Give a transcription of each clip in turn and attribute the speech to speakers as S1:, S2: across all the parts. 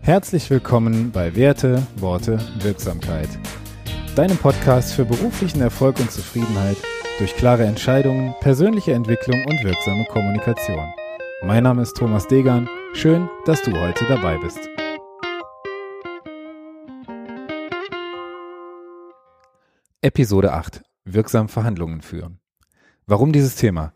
S1: Herzlich willkommen bei Werte, Worte, Wirksamkeit. Deinem Podcast für beruflichen Erfolg und Zufriedenheit durch klare Entscheidungen, persönliche Entwicklung und wirksame Kommunikation. Mein Name ist Thomas Degan. Schön, dass du heute dabei bist. Episode 8. Wirksam Verhandlungen führen. Warum dieses Thema?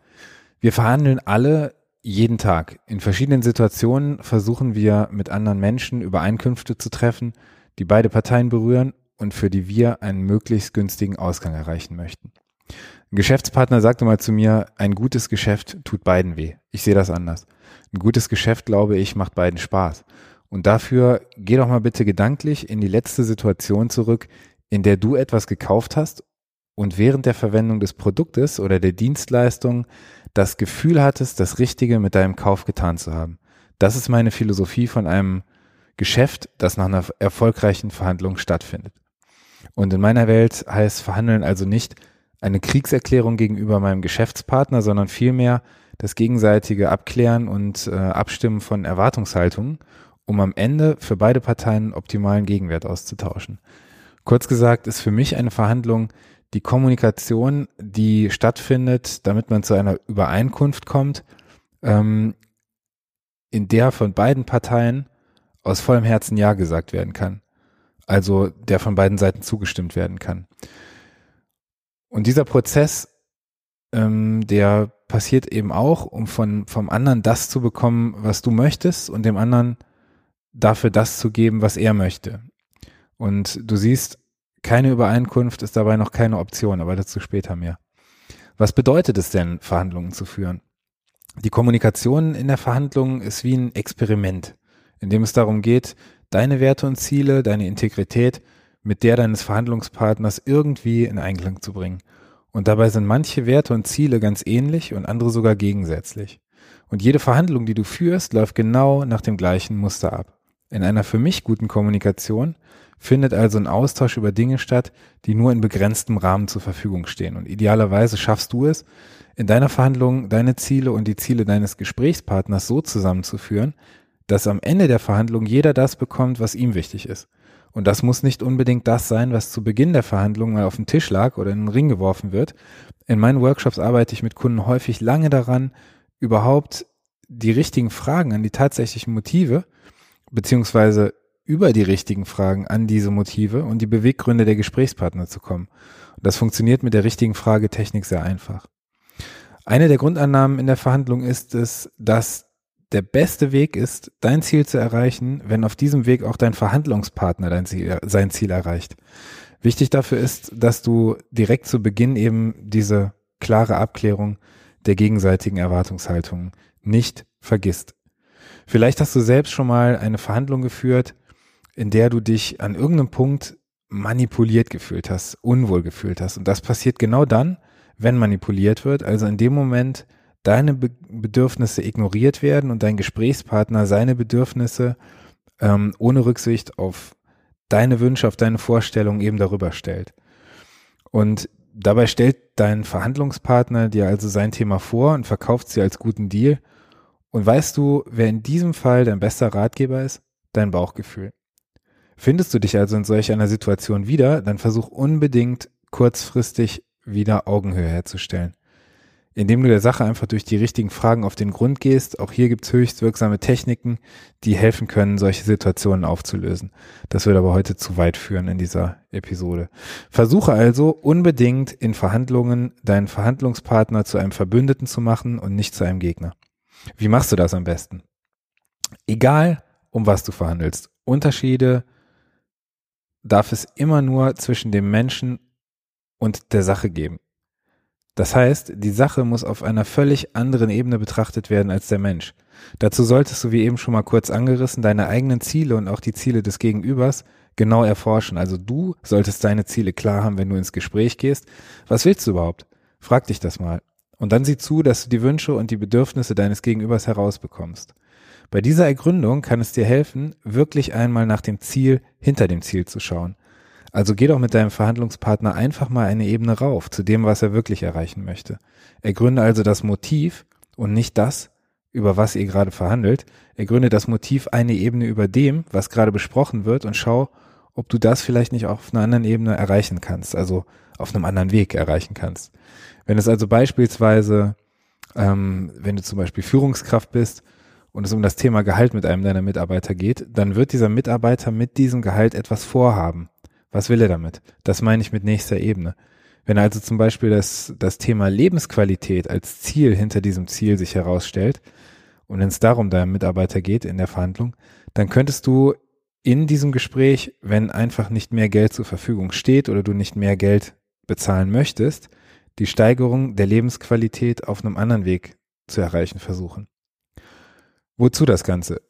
S1: Wir verhandeln alle jeden Tag. In verschiedenen Situationen versuchen wir mit anderen Menschen Übereinkünfte zu treffen, die beide Parteien berühren und für die wir einen möglichst günstigen Ausgang erreichen möchten. Ein Geschäftspartner sagte mal zu mir, ein gutes Geschäft tut beiden weh. Ich sehe das anders. Ein gutes Geschäft, glaube ich, macht beiden Spaß. Und dafür geh doch mal bitte gedanklich in die letzte Situation zurück, in der du etwas gekauft hast und während der Verwendung des Produktes oder der Dienstleistung das Gefühl hattest, das Richtige mit deinem Kauf getan zu haben. Das ist meine Philosophie von einem Geschäft, das nach einer erfolgreichen Verhandlung stattfindet. Und in meiner Welt heißt Verhandeln also nicht eine Kriegserklärung gegenüber meinem Geschäftspartner, sondern vielmehr das gegenseitige Abklären und äh, Abstimmen von Erwartungshaltungen, um am Ende für beide Parteien optimalen Gegenwert auszutauschen. Kurz gesagt ist für mich eine Verhandlung die Kommunikation, die stattfindet, damit man zu einer Übereinkunft kommt, ähm, in der von beiden Parteien aus vollem Herzen Ja gesagt werden kann. Also der von beiden Seiten zugestimmt werden kann. Und dieser Prozess, ähm, der passiert eben auch, um von vom anderen das zu bekommen, was du möchtest und dem anderen dafür das zu geben, was er möchte. Und du siehst, keine Übereinkunft ist dabei noch keine Option, aber dazu später mehr. Was bedeutet es denn, Verhandlungen zu führen? Die Kommunikation in der Verhandlung ist wie ein Experiment, in dem es darum geht, deine Werte und Ziele, deine Integrität mit der deines Verhandlungspartners irgendwie in Einklang zu bringen. Und dabei sind manche Werte und Ziele ganz ähnlich und andere sogar gegensätzlich. Und jede Verhandlung, die du führst, läuft genau nach dem gleichen Muster ab. In einer für mich guten Kommunikation findet also ein Austausch über Dinge statt, die nur in begrenztem Rahmen zur Verfügung stehen. Und idealerweise schaffst du es, in deiner Verhandlung deine Ziele und die Ziele deines Gesprächspartners so zusammenzuführen, dass am Ende der Verhandlung jeder das bekommt, was ihm wichtig ist. Und das muss nicht unbedingt das sein, was zu Beginn der Verhandlung mal auf den Tisch lag oder in den Ring geworfen wird. In meinen Workshops arbeite ich mit Kunden häufig lange daran, überhaupt die richtigen Fragen an die tatsächlichen Motive beziehungsweise über die richtigen Fragen an diese Motive und die Beweggründe der Gesprächspartner zu kommen. Und das funktioniert mit der richtigen Fragetechnik sehr einfach. Eine der Grundannahmen in der Verhandlung ist es, dass der beste Weg ist, dein Ziel zu erreichen, wenn auf diesem Weg auch dein Verhandlungspartner dein Ziel, sein Ziel erreicht. Wichtig dafür ist, dass du direkt zu Beginn eben diese klare Abklärung der gegenseitigen Erwartungshaltungen nicht vergisst. Vielleicht hast du selbst schon mal eine Verhandlung geführt, in der du dich an irgendeinem Punkt manipuliert gefühlt hast, unwohl gefühlt hast. Und das passiert genau dann, wenn manipuliert wird, also in dem Moment deine Be Bedürfnisse ignoriert werden und dein Gesprächspartner seine Bedürfnisse ähm, ohne Rücksicht auf deine Wünsche, auf deine Vorstellungen eben darüber stellt. Und dabei stellt dein Verhandlungspartner dir also sein Thema vor und verkauft sie als guten Deal. Und weißt du, wer in diesem Fall dein bester Ratgeber ist? Dein Bauchgefühl. Findest du dich also in solch einer Situation wieder, dann versuch unbedingt kurzfristig wieder Augenhöhe herzustellen. Indem du der Sache einfach durch die richtigen Fragen auf den Grund gehst, auch hier gibt's höchst wirksame Techniken, die helfen können, solche Situationen aufzulösen. Das würde aber heute zu weit führen in dieser Episode. Versuche also unbedingt in Verhandlungen deinen Verhandlungspartner zu einem Verbündeten zu machen und nicht zu einem Gegner. Wie machst du das am besten? Egal, um was du verhandelst. Unterschiede darf es immer nur zwischen dem Menschen und der Sache geben. Das heißt, die Sache muss auf einer völlig anderen Ebene betrachtet werden als der Mensch. Dazu solltest du, wie eben schon mal kurz angerissen, deine eigenen Ziele und auch die Ziele des Gegenübers genau erforschen. Also du solltest deine Ziele klar haben, wenn du ins Gespräch gehst. Was willst du überhaupt? Frag dich das mal. Und dann sieh zu, dass du die Wünsche und die Bedürfnisse deines Gegenübers herausbekommst. Bei dieser Ergründung kann es dir helfen, wirklich einmal nach dem Ziel hinter dem Ziel zu schauen. Also geh doch mit deinem Verhandlungspartner einfach mal eine Ebene rauf zu dem, was er wirklich erreichen möchte. Ergründe also das Motiv und nicht das, über was ihr gerade verhandelt. Ergründe das Motiv eine Ebene über dem, was gerade besprochen wird und schau, ob du das vielleicht nicht auf einer anderen Ebene erreichen kannst, also auf einem anderen Weg erreichen kannst. Wenn es also beispielsweise, ähm, wenn du zum Beispiel Führungskraft bist und es um das Thema Gehalt mit einem deiner Mitarbeiter geht, dann wird dieser Mitarbeiter mit diesem Gehalt etwas vorhaben. Was will er damit? Das meine ich mit nächster Ebene. Wenn also zum Beispiel das, das Thema Lebensqualität als Ziel hinter diesem Ziel sich herausstellt und wenn es darum deinem Mitarbeiter geht in der Verhandlung, dann könntest du in diesem Gespräch, wenn einfach nicht mehr Geld zur Verfügung steht oder du nicht mehr Geld bezahlen möchtest, die Steigerung der Lebensqualität auf einem anderen Weg zu erreichen versuchen. Wozu das Ganze?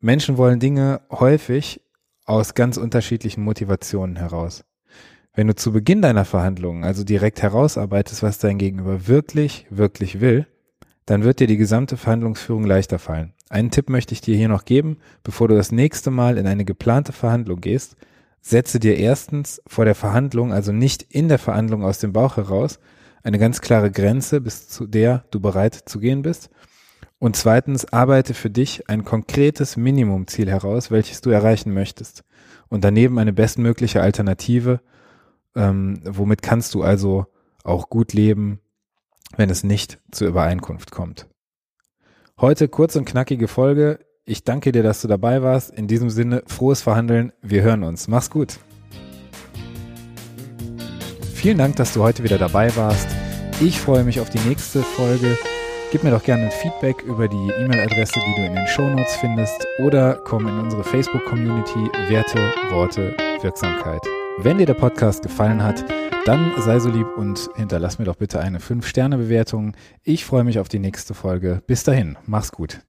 S1: Menschen wollen Dinge häufig aus ganz unterschiedlichen Motivationen heraus. Wenn du zu Beginn deiner Verhandlungen also direkt herausarbeitest, was dein Gegenüber wirklich, wirklich will, dann wird dir die gesamte Verhandlungsführung leichter fallen. Einen Tipp möchte ich dir hier noch geben, bevor du das nächste Mal in eine geplante Verhandlung gehst, setze dir erstens vor der Verhandlung, also nicht in der Verhandlung aus dem Bauch heraus, eine ganz klare Grenze, bis zu der du bereit zu gehen bist. Und zweitens, arbeite für dich ein konkretes Minimumziel heraus, welches du erreichen möchtest. Und daneben eine bestmögliche Alternative, ähm, womit kannst du also auch gut leben, wenn es nicht zur Übereinkunft kommt. Heute kurz und knackige Folge. Ich danke dir, dass du dabei warst. In diesem Sinne, frohes Verhandeln. Wir hören uns. Mach's gut. Vielen Dank, dass du heute wieder dabei warst. Ich freue mich auf die nächste Folge. Gib mir doch gerne ein Feedback über die E-Mail-Adresse, die du in den Shownotes findest oder komm in unsere Facebook-Community Werte, Worte, Wirksamkeit. Wenn dir der Podcast gefallen hat, dann sei so lieb und hinterlass mir doch bitte eine 5-Sterne-Bewertung. Ich freue mich auf die nächste Folge. Bis dahin, mach's gut.